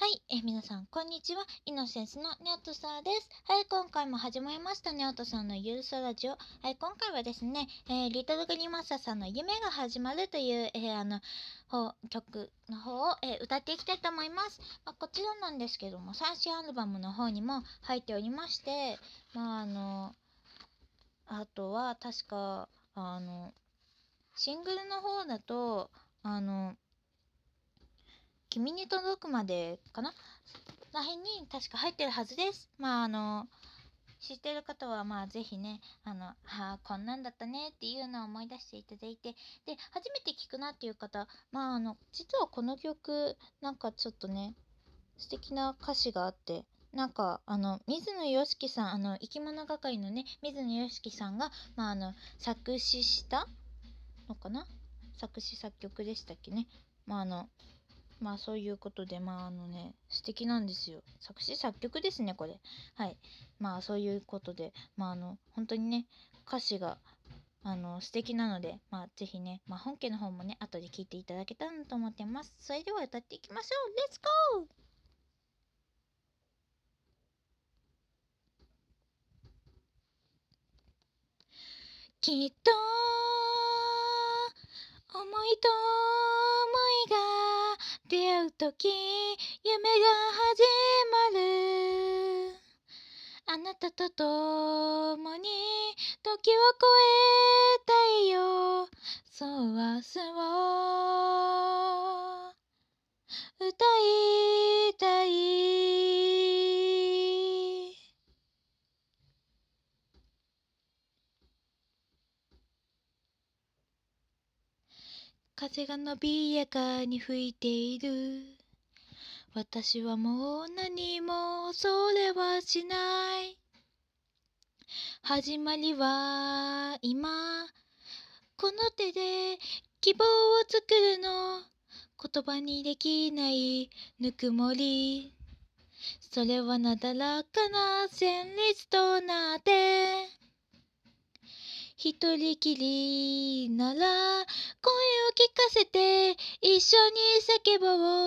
はい、えー皆さん、こんにちは。イノセンスのニャットサーです。はい、今回も始まりました、ニャットさんのゆるそラジオ。はい、今回はですね、えーリトルグリマッサさんの夢が始まるという、えーあの、曲の方を、えー歌っていきたいと思います。まあ、こちらなんですけども、最新アルバムの方にも入っておりまして、まあ、あの、あとは確か、あの、シングルの方だと、あの、君に届くまでかな？らへんに確か入ってるはずです。まああの知ってる方はまあぜひねあのはあこんなんだったねっていうのを思い出していただいて。で初めて聞くなっていう方まああの実はこの曲なんかちょっとね素敵な歌詞があってなんかあの水野良樹さんあの生き物係のね水野良樹さんがまああの作詞したのかな？作詞作曲でしたっけね？まああのまあそういうことでまああのね素敵なんですよ。作詞作曲ですねこれ。はい。まあそういうことでまああの本当にね歌詞があの素敵なのでまあぜひね、まあ、本家の方もね後で聞いていただけたらなと思ってます。それでは歌っていきましょう。レッツゴーきっと思いと会う時夢が始まる。あなたと共に時を越えたいよ。そう明日を風が伸びやかに吹いている。私はもう何も恐れはしない。始まりは今。この手で希望を作るの。言葉にできない。ぬくもり。それはなだらかな旋律となって。一人きりなら声を聞かせて一緒に叫ぼ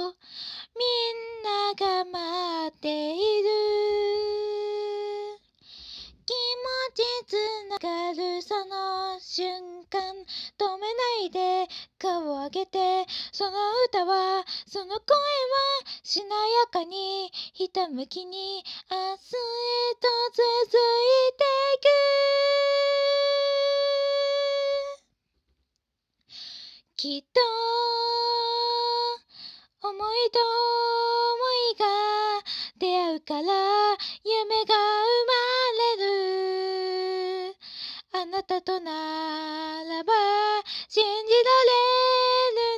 う。みんなが待っている。気持ちつながるその瞬間。止めないで顔を上げて。その歌はその声はしなやかにひたむきに明日へと続いて。きっと思いと思いが出会うから夢が生まれる。あなたとならば信じら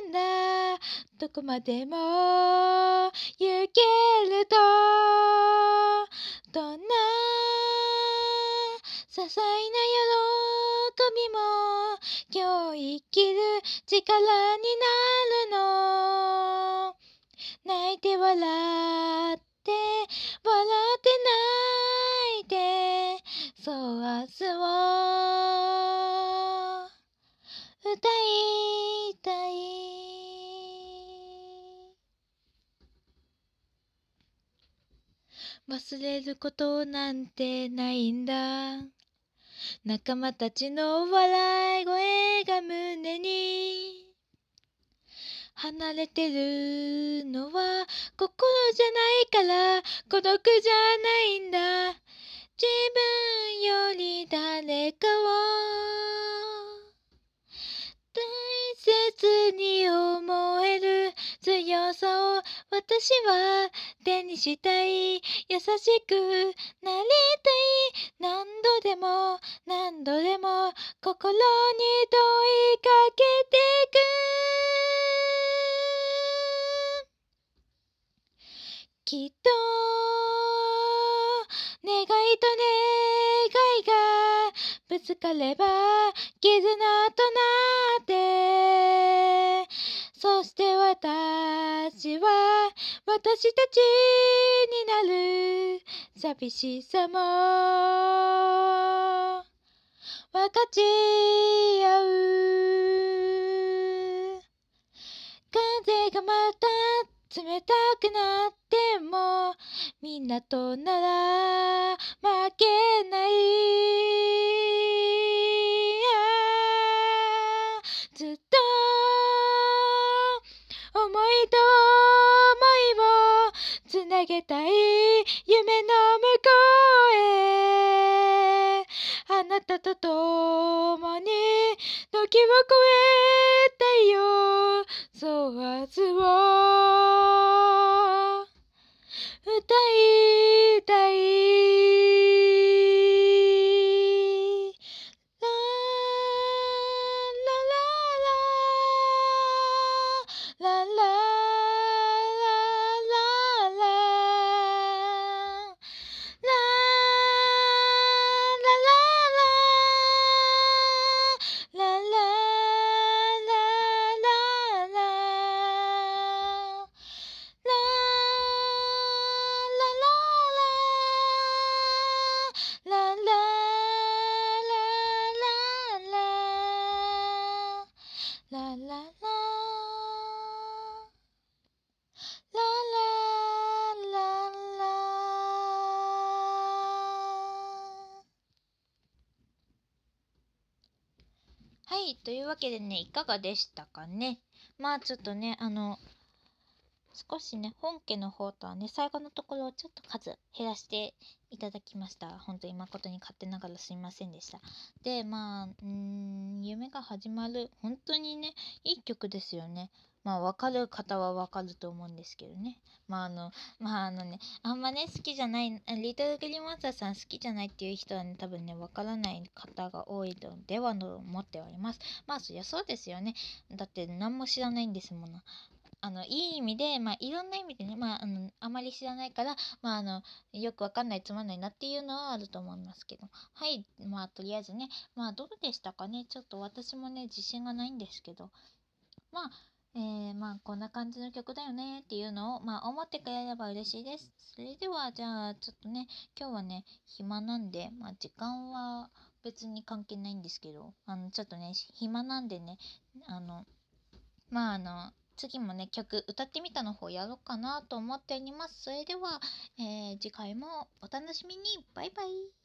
れるんだ。どこまでも行けると。どんな些細な喜びも今日生きる力になるの。泣いて笑って笑って泣いてそう明日を歌いたい。忘れることなんてないんだ。仲間たちの笑い声が胸に。離れてるのは心じゃないから孤独じゃないんだ。自分より誰かを。切に思える強さを私は手にしたい優しくなりたい何度でも何度でも心に問いかけてくきっと願いと願いがぶつかれば絆となって。そして私は私たちになる。寂しさも。分かち合う。風がまた冷たくなってもみんなとなら負けない。あげたい夢の向こうへ。あなたと共に時を越えたよ。そう明日を。歌いラララララララはい、というわけでね、いかがでしたかね？まあちょっとね、あの、少しね、本家の方とはね、最後のところをちょっと数減らしていただきました。本当に誠に勝手ながらすみませんでした。で、まあ、うーん、夢が始まる、本当にね、いい曲ですよね。まあ、わかる方はわかると思うんですけどね。まあ、あの、まあ、あのね、あんまね、好きじゃない、あリトルグリーマンスターさん好きじゃないっていう人はね、多分ね、わからない方が多いのではと思っております。まあ、そりゃそうですよね。だって、何も知らないんですもの。あの、いい意味で、まあ、いろんな意味でね、まあ、あの、あまり知らないから、まあ、あの、よくわかんない、つまんないなっていうのはあると思いますけど。はい。まあ、とりあえずね、まあ、どうでしたかね？ちょっと私もね、自信がないんですけど。まあ、えー、まあ、こんな感じの曲だよねっていうのを、まあ、思ってくれれば嬉しいです。それでは、じゃあ、ちょっとね、今日はね、暇なんで、まあ、時間は別に関係ないんですけど、あの、ちょっとね、暇なんでね、あの、まあ、あの、次もね、曲、歌ってみたの方やろうかなと思っております。それでは、えー次回もお楽しみに。バイバイ。